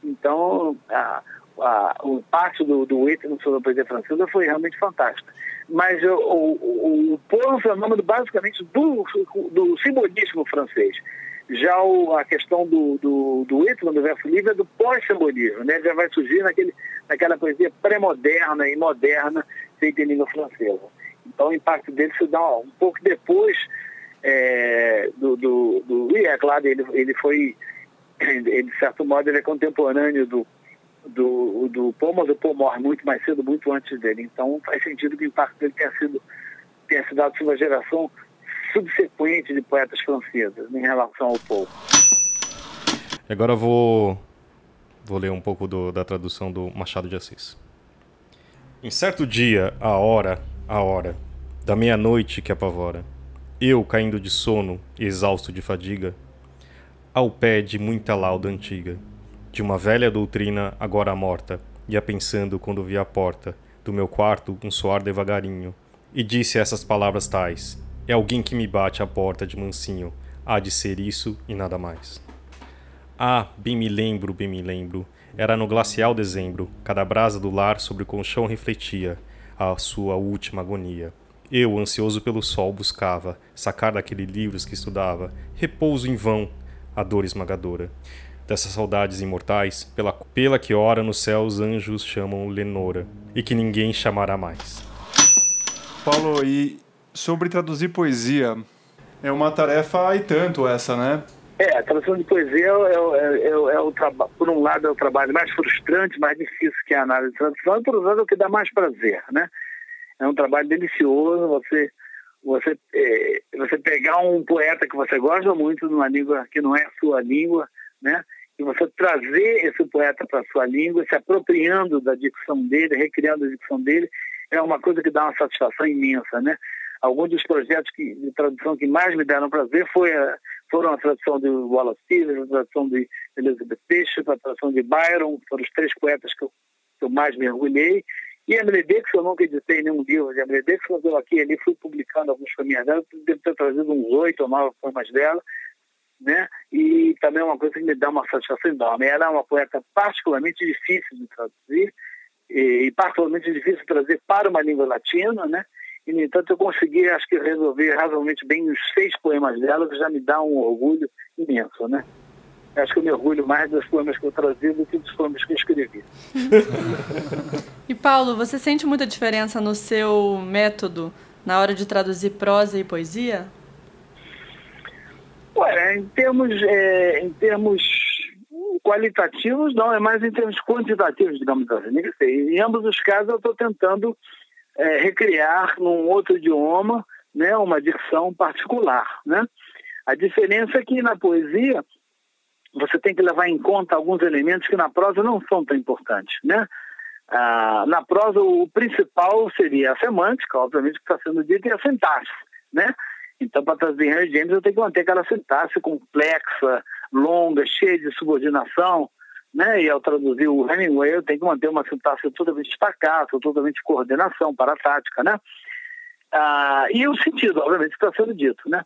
Então, a, a, o impacto do, do Whitman sobre a poesia francesa foi realmente fantástico. Mas o, o, o é um fenômeno basicamente do, do simbolismo francês. Já o, a questão do, do, do Whitman, do verso livre, é do pós-simbolismo, né? Já vai surgir naquele, naquela poesia pré-moderna e moderna feita em língua francesa. Então o impacto dele se dá um pouco depois é, do, do, do, E é claro, ele, ele foi, ele, de certo modo, ele é contemporâneo do, do, do Paul, mas o Paul morre muito mais cedo, muito antes dele. Então faz sentido que o impacto dele tenha sido tenha se dado sobre geração subsequente de poetas franceses em relação ao Paul. Agora vou, vou ler um pouco do, da tradução do Machado de Assis. Em certo dia, a hora, a hora, da meia-noite que apavora, eu caindo de sono, exausto de fadiga, ao pé de muita lauda antiga, de uma velha doutrina agora morta, ia pensando quando vi a porta do meu quarto um soar devagarinho, e disse essas palavras tais: É alguém que me bate à porta de mansinho. Há de ser isso e nada mais. Ah, bem me lembro, bem me lembro. Era no glacial dezembro, cada brasa do lar sobre o colchão refletia a sua última agonia. Eu, ansioso pelo sol, buscava sacar daquele livros que estudava repouso em vão, a dor esmagadora. Dessas saudades imortais, pela, pela que ora no céu os anjos chamam Lenora, e que ninguém chamará mais. Paulo, e sobre traduzir poesia, é uma tarefa e tanto essa, né? É, a tradução de poesia é, é, é, é o trabalho, por um lado é o trabalho mais frustrante, mais difícil que a análise de tradução, e por outro lado é o que dá mais prazer, né? É um trabalho delicioso, você você é, você pegar um poeta que você gosta muito numa língua que não é a sua língua, né? E você trazer esse poeta para a sua língua, se apropriando da dicção dele, recriando a dicção dele, é uma coisa que dá uma satisfação imensa, né? Alguns dos projetos que, de tradução que mais me deram prazer foi a, foram a tradução de Wallace Stevens, a tradução de Elizabeth Bishop, a tradução de Byron, foram os três poetas que eu, que eu mais mergulhei. E Emily Dixon, eu nunca editei nenhum livro de Dixon, mas eu aqui ali fui publicando alguns caminhos dela, devo ter trazido uns oito ou nove poemas dela, né? E também é uma coisa que me dá uma satisfação enorme. Ela é uma poeta particularmente difícil de traduzir, e particularmente difícil de trazer para uma língua latina, né? E, no entanto, eu consegui, acho que, resolver razoavelmente bem os seis poemas dela, que já me dá um orgulho imenso, né? acho que eu me orgulho mais dos poemas que eu trazi do que dos poemas que eu escrevi. e Paulo, você sente muita diferença no seu método na hora de traduzir prosa e poesia? Olha, em termos, é, em termos qualitativos, não, é mais em termos quantitativos, digamos assim. Em ambos os casos, eu estou tentando é, recriar num outro idioma né, uma dicção particular. Né? A diferença é que na poesia você tem que levar em conta alguns elementos que na prosa não são tão importantes, né? Ah, na prosa, o principal seria a semântica, obviamente, que está sendo dito, e a sintaxe, né? Então, para traduzir Henry James, eu tenho que manter aquela sintaxe complexa, longa, cheia de subordinação, né? E ao traduzir o Hemingway, eu tenho que manter uma sintaxe totalmente destacada, totalmente coordenação, para a tática, né? Ah, e o sentido, obviamente, está sendo dito, né?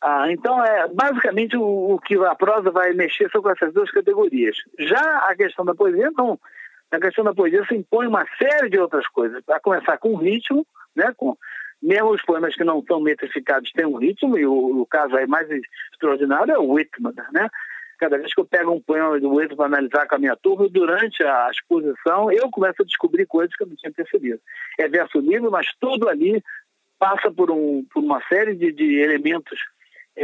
Ah, então, é, basicamente, o, o, que a prosa vai mexer são com essas duas categorias. Já a questão da poesia, não. Na questão da poesia se impõe uma série de outras coisas. A começar com o ritmo, né, com, mesmo os poemas que não são metrificados têm um ritmo, e o, o caso aí mais extraordinário é o Whitman, né? Cada vez que eu pego um poema do Whitman para analisar com a minha turma, durante a exposição, eu começo a descobrir coisas que eu não tinha percebido. É verso livre, mas tudo ali passa por, um, por uma série de, de elementos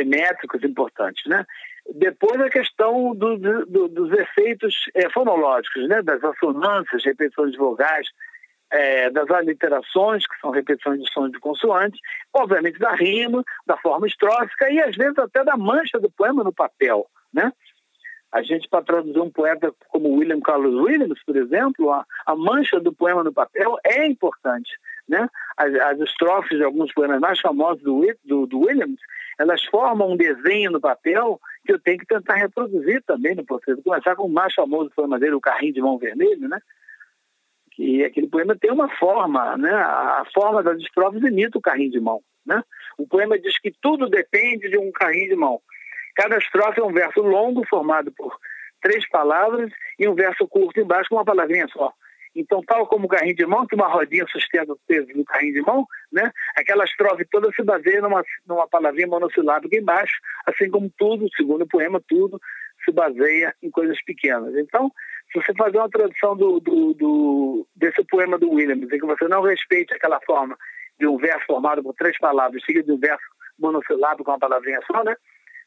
métricos importantes, né? Depois a questão do, do, dos efeitos é, fonológicos, né? Das assonâncias, repetições de vogais, é, das aliterações, que são repetições de sons de consoantes, obviamente da rima, da forma estrófica e às vezes até da mancha do poema no papel, né? A gente, para traduzir um poeta como William Carlos Williams, por exemplo, a, a mancha do poema no papel é importante. Né? As, as estrofes de alguns poemas mais famosos do, do, do Williams elas formam um desenho no papel que eu tenho que tentar reproduzir também no português. Começar com o mais famoso poema dele, O Carrinho de Mão Vermelho, né? Que aquele poema tem uma forma, né? A forma das estrofes imita o carrinho de mão, né? O poema diz que tudo depende de um carrinho de mão. Cada estrofe é um verso longo formado por três palavras e um verso curto embaixo com uma palavrinha só. Então, tal como o carrinho de mão, que uma rodinha sustenta o peso do carrinho de mão, né? aquela estrofe toda se baseia numa, numa palavrinha monossilábica embaixo, assim como tudo, segundo o poema, tudo se baseia em coisas pequenas. Então, se você fazer uma tradução do, do, do, desse poema do Williams, em que você não respeite aquela forma de um verso formado por três palavras, seguido de um verso monossilábico com uma palavrinha só, né?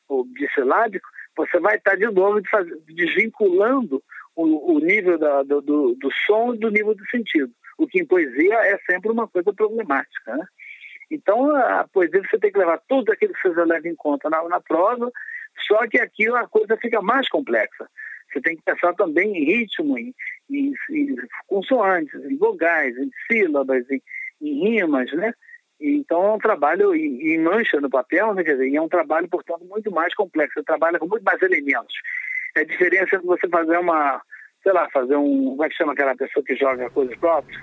Ou bissilábico, você vai estar de novo desvinculando o, o nível da, do, do, do som do nível do sentido. O que em poesia é sempre uma coisa problemática. Né? Então, a poesia você tem que levar tudo aquilo que você leva em conta na, na prosa, só que aqui a coisa fica mais complexa. Você tem que pensar também em ritmo, em, em, em consoantes, em vogais, em sílabas, em, em, rimas, né? Então é um trabalho em, em mancha no papel, né? Quer dizer, é um trabalho, portanto, muito mais complexo. Você trabalha com muito mais elementos. É a diferença entre você fazer uma, sei lá, fazer um. Como é que chama aquela pessoa que joga coisas próprias?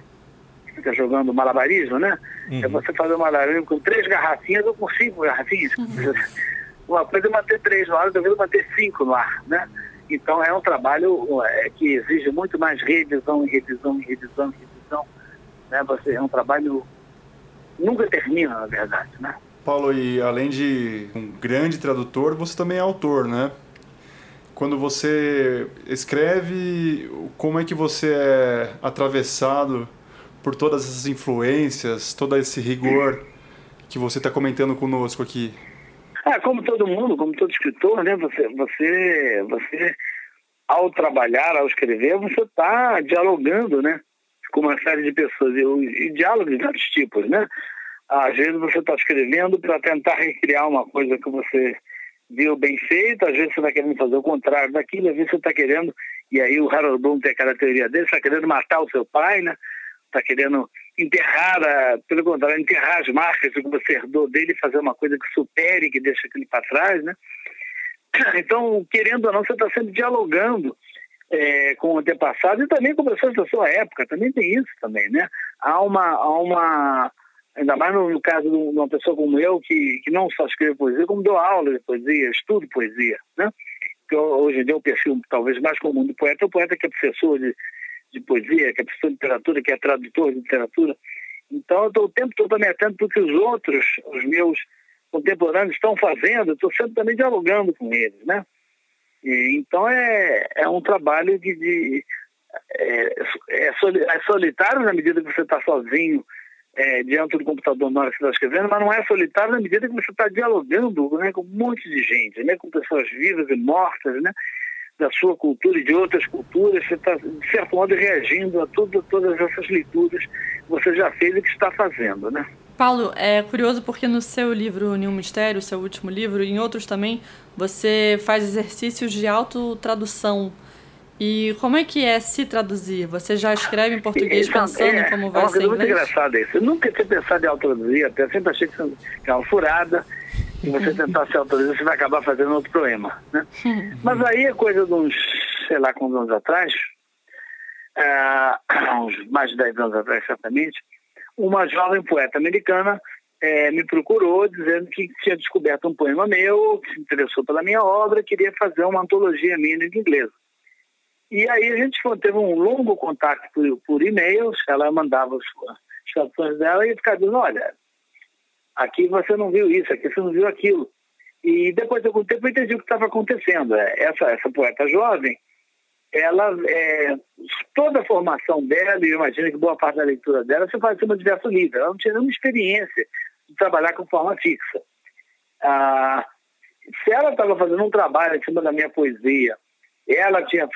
fica jogando malabarismo, né? Uhum. É você fazer um malabarismo com três garrafinhas ou com cinco garrafinhas. Uhum. Uma coisa é manter três no ar, outra vez é manter cinco no ar, né? Então é um trabalho é, que exige muito mais revisão, revisão, revisão, revisão. Né? Você, é um trabalho nunca termina, na verdade, né? Paulo, e além de um grande tradutor, você também é autor, né? Quando você escreve, como é que você é atravessado por todas essas influências, todo esse rigor que você está comentando conosco aqui? Ah, como todo mundo, como todo escritor, né? Você, você, você ao trabalhar, ao escrever, você está dialogando, né? Com uma série de pessoas e, e diálogos de vários tipos, né? Às vezes você está escrevendo para tentar recriar uma coisa que você viu bem feita, às vezes você está querendo fazer o contrário daquilo, às vezes você está querendo, e aí o Harold Bloom tem aquela teoria dele, está querendo matar o seu pai, né? Está querendo enterrar, pelo contrário, enterrar as marcas que você herdou dele e fazer uma coisa que supere, que deixa aquilo para trás, né? Então, querendo ou não, você está sempre dialogando é, com o antepassado e também com pessoas da sua época, também tem isso também, né? Há uma, há uma ainda mais no, caso de uma pessoa como eu, que, que não só escreve poesia, como dou aula de poesia, estudo poesia, né? Que hoje em dia o perfil talvez mais comum do poeta é o poeta que é professor de, de poesia, que é professor de literatura, que é tradutor de literatura. Então eu estou o tempo todo também atento para o que os outros, os meus contemporâneos estão fazendo, estou sempre também dialogando com eles, né? Então é, é um trabalho de, de é, é, solitário na medida que você está sozinho é, diante do computador na hora que você está escrevendo, mas não é solitário na medida que você está dialogando né, com um monte de gente, né, com pessoas vivas e mortas, né, da sua cultura e de outras culturas. Você está, de certo modo, reagindo a tudo, todas essas leituras que você já fez e que está fazendo. Né? Paulo, é curioso porque no seu livro Nenhum Mistério, seu último livro, e em outros também, você faz exercícios de autotradução. E como é que é se traduzir? Você já escreve em português então, pensando é, como vai é ser em inglês? É muito engraçado isso. Eu nunca tinha pensado em autotraduzir, até sempre achei que é uma furada. E você tentar se autotraduzir, você vai acabar fazendo outro poema. Né? Mas aí, é coisa de uns, sei lá quantos anos atrás, uh, uns mais de 10 anos atrás, certamente, uma jovem poeta americana é, me procurou dizendo que tinha descoberto um poema meu, que se interessou pela minha obra, queria fazer uma antologia minha em inglês. E aí a gente teve um longo contato por, por e-mails, ela mandava as traduções dela e ficava dizendo, olha, aqui você não viu isso, aqui você não viu aquilo. E depois de algum tempo eu entendi o que estava acontecendo. É, essa, essa poeta jovem, ela, é, toda a formação dela, e eu imagino que boa parte da leitura dela, se faz em de diversos livros. Ela não tinha nenhuma experiência de trabalhar com forma fixa. Ah, se ela estava fazendo um trabalho em cima da minha poesia, ela tinha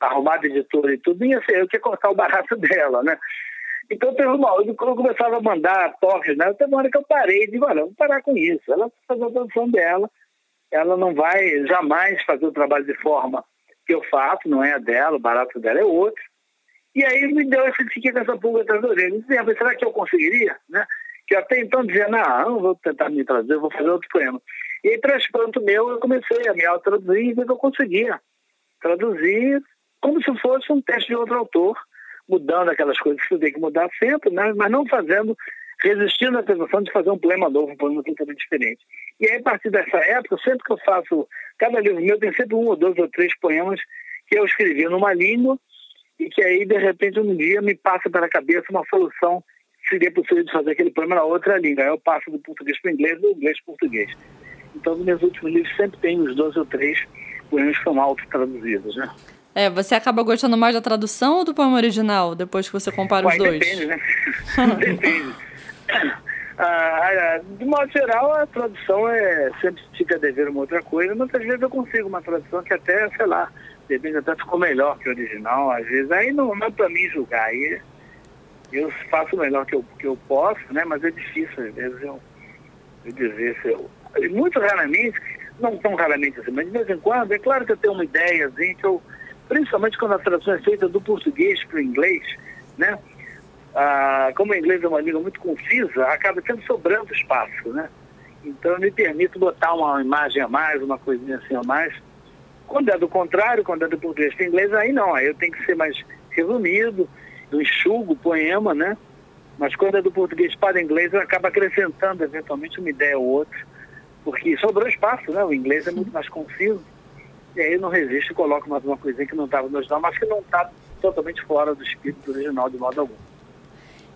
arrumado editora e tudo, ia ser eu que ia cortar o barato dela, né? Então teve uma hora que eu começava a mandar toques, né? Teve uma hora que eu parei e olha, vou parar com isso. Ela faz a produção dela, ela não vai jamais fazer o trabalho de forma que eu faço, não é a dela, o barato dela é outro. E aí me deu esse fiquei com essa pulga atrás da orelha. Disse, será que eu conseguiria? Né? Que até então dizia, não, não vou tentar me trazer, vou fazer outro poema. E aí, para espanto meu, eu comecei a me auto-traduzir e vi que eu conseguia traduzir como se fosse um texto de outro autor, mudando aquelas coisas que você tem que mudar sempre, né? mas não fazendo, resistindo à tentação de fazer um poema novo, um poema totalmente diferente. E aí, a partir dessa época, sempre que eu faço, cada livro meu tem sempre um ou dois ou três poemas que eu escrevi numa língua e que aí, de repente, um dia me passa pela cabeça uma solução que seria possível de fazer aquele poema na outra língua. Aí eu passo do português para o inglês, do inglês para o português. Então, nos meus últimos livros sempre tem uns dois ou três poemas são auto-traduzidos, né? É, você acaba gostando mais da tradução ou do poema original, depois que você compara os dois? Depende, né? depende. Ah, de modo geral, a tradução é sempre fica dever uma outra coisa, às vezes eu consigo uma tradução que até, sei lá, de repente até ficou melhor que o original, às vezes. Aí não, não é para mim julgar, aí eu faço o melhor que eu, que eu posso, né? Mas é difícil, às vezes, eu, eu dizer se eu. Muito raramente, não tão raramente assim, mas de vez em quando, é claro que eu tenho uma ideia, assim, que eu, principalmente quando a tradução é feita do português para o inglês, né? Ah, como o inglês é uma língua muito confisa, acaba sempre sobrando espaço, né? Então eu me permito botar uma imagem a mais, uma coisinha assim a mais. Quando é do contrário, quando é do português para inglês, aí não, aí eu tenho que ser mais resumido, eu enxugo o poema, né? Mas quando é do português para inglês, acaba acrescentando eventualmente uma ideia ou outra, porque sobrou espaço, né? O inglês é muito mais conciso. E aí não resiste e coloca mais uma coisinha que não estava no original, mas que não está totalmente fora do espírito original de modo algum.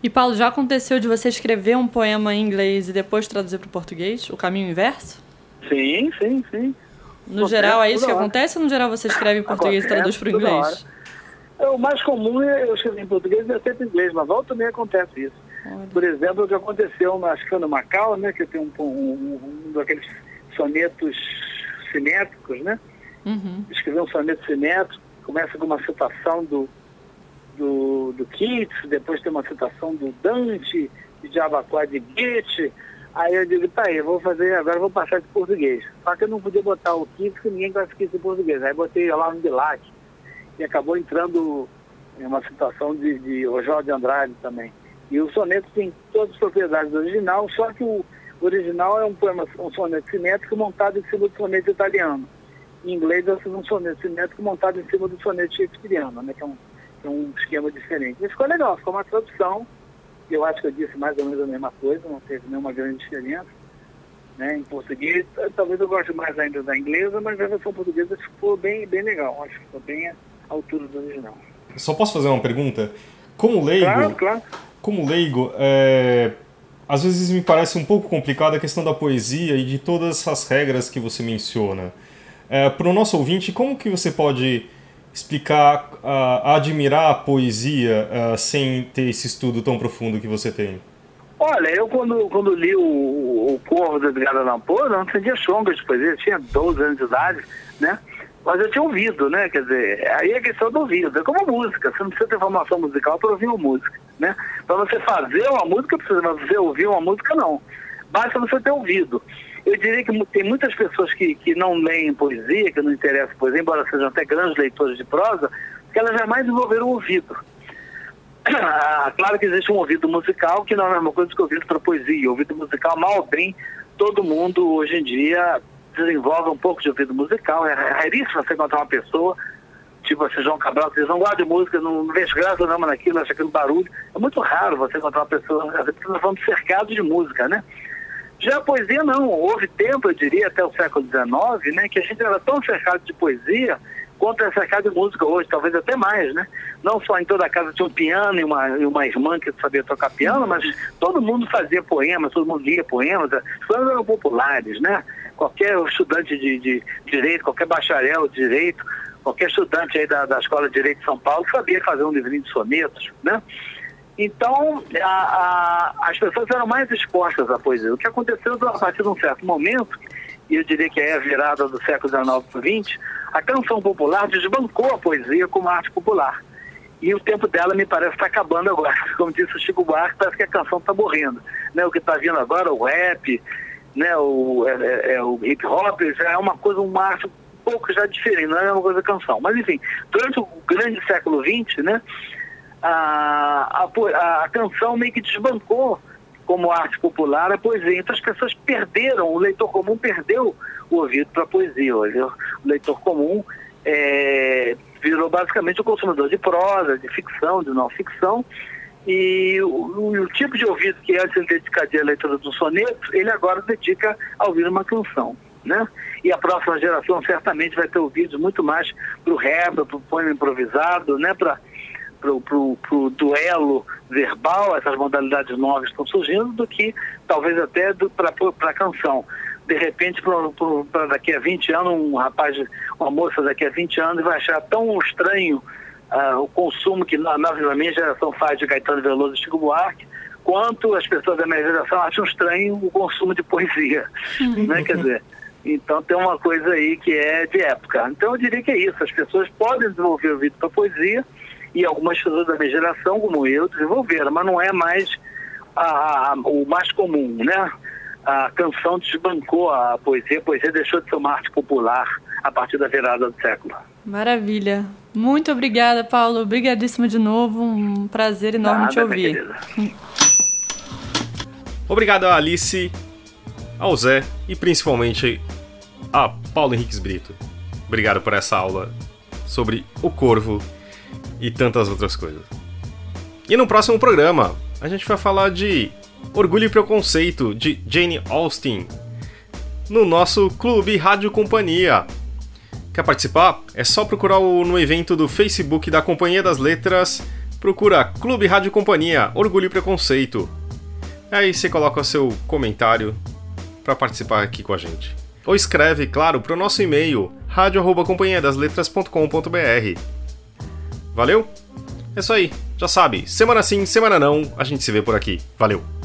E Paulo, já aconteceu de você escrever um poema em inglês e depois traduzir para o português? O caminho inverso? Sim, sim, sim. No acontece geral é isso que hora. acontece ou no geral você escreve em português acontece, e traduz para o inglês? É, o mais comum é eu escrever em português e é sempre em inglês, mas volta também acontece isso. Olha. Por exemplo, o que aconteceu, foi no Macau, né, que tem um, um, um daqueles sonetos simétricos, né? Uhum. Escrever um soneto simétrico, começa com uma citação do, do, do Keats, depois tem uma citação do Dante, de Abacuá de Goethe, Aí eu digo, tá aí, vou fazer, agora vou passar de português. Só que eu não podia botar o Keats, porque ninguém classifica isso em português. Aí botei lá no Bilac, e acabou entrando uma situação de, de Oswald de Andrade também. E o soneto tem todas as propriedades do original, só que o original é um poema, um soneto simétrico montado em cima do soneto italiano. Em inglês é um soneto simétrico montado em cima do soneto shakespeariano, né, que é um, é um esquema diferente. Mas ficou legal, ficou uma tradução. Eu acho que eu disse mais ou menos a mesma coisa, não teve nenhuma grande diferença. Né, em português, talvez eu goste mais ainda da inglesa, mas a versão portuguesa ficou bem, bem legal. Acho que ficou bem altura do original. Só posso fazer uma pergunta? Como leigo, claro, claro. como leigo, é, às vezes me parece um pouco complicada a questão da poesia e de todas as regras que você menciona. É, Para o nosso ouvinte, como que você pode explicar, uh, admirar a poesia sem ter esse estudo tão profundo que você tem? Olha, eu quando, quando li o, o Corvo do Edgar Allan não entendia chongas de poesia, eu tinha 12 anos de idade, né? Mas eu tinha ouvido, né? Quer dizer, aí é questão do ouvido. É como música, você não precisa ter formação musical para ouvir uma música, né? Para você fazer uma música, precisa você ouvir uma música, não. Basta você ter ouvido. Eu diria que tem muitas pessoas que, que não leem poesia, que não interessam poesia, embora sejam até grandes leitores de prosa, que elas jamais desenvolveram o ouvido. Ah, claro que existe um ouvido musical que não é a mesma coisa que ouvido para poesia. O ouvido musical, mal bem, todo mundo hoje em dia desenvolve um pouco de ouvido musical. É raríssimo você encontrar uma pessoa, tipo assim, João Cabral, que diz, não gosta de música, não, vejo graça não naquilo, acha aquilo barulho. É muito raro você encontrar uma pessoa, porque nós vamos cercados de música, né? Já a poesia não, houve tempo, eu diria, até o século XIX, né, que a gente era tão cercado de poesia quanto é cercado de música hoje, talvez até mais, né? Não só em toda casa tinha um piano e uma, e uma irmã que sabia tocar piano, mas todo mundo fazia poemas, todo mundo lia poemas, os poemas eram populares, né? qualquer estudante de, de, direito, qualquer bacharel de direito, qualquer estudante aí da, da Escola de Direito de São Paulo sabia fazer um livrinho de sonetos, né? Então, a, a, as pessoas eram mais expostas à poesia. O que aconteceu a partir de um certo momento, e eu diria que é a virada do século XIX para o XX, a canção popular desbancou a poesia como arte popular. E o tempo dela me parece estar tá acabando agora. Como disse o Chico Buarque, parece que a canção está morrendo. Né? O que está vindo agora, o rap, né, o, é, é, é, o hip hop já é uma coisa, uma arte um pouco já diferente, não é uma coisa canção. Mas enfim, durante o grande século XX, né, a, a, a canção meio que desbancou como arte popular a poesia. Então as pessoas perderam, o leitor comum perdeu o ouvido para a poesia. Hoje. O leitor comum é, virou basicamente o consumidor de prosa, de ficção, de não ficção, e o, o, tipo de ouvido que antes ele dedicaria à leitura do soneto, ele agora dedica a ouvir uma canção. Né? E a próxima geração certamente vai ter ouvidos muito mais para o rap, para o poema improvisado, né? para o duelo verbal, essas modalidades novas estão surgindo, do que talvez até para a canção. De repente, para daqui a 20 anos, um rapaz, uma moça daqui a 20 anos vai achar tão estranho uh, o consumo que na, na minha geração faz de Gaetano Veloso e Chico Buarque, quanto as pessoas da minha geração acham estranho o consumo de poesia, né? Quer dizer, então tem uma coisa aí que é de época. Então eu diria que é isso, as pessoas podem desenvolver o ouvido para poesia e algumas pessoas da minha geração, como eu, desenvolveram, mas não é mais a, a, o mais comum, né? A canção desbancou a poesia, a poesia deixou de ser uma arte popular a partir da virada do século. Maravilha. Muito obrigada, Paulo. Obrigadíssimo de novo. Um prazer enorme Nada, te ouvir. Obrigado a Alice, ao Zé e principalmente a Paulo Henriques Brito. Obrigado por essa aula sobre o corvo e tantas outras coisas. E no próximo programa a gente vai falar de Orgulho e Preconceito, de Jane Austen, no nosso Clube Rádio Companhia. Quer participar? É só procurar no evento do Facebook da Companhia das Letras. Procura Clube Rádio Companhia, Orgulho e Preconceito. Aí você coloca o seu comentário para participar aqui com a gente. Ou escreve, claro, para o nosso e-mail radio@companhiadasletras.com.br. Valeu? É isso aí. Já sabe, semana sim, semana não, a gente se vê por aqui. Valeu!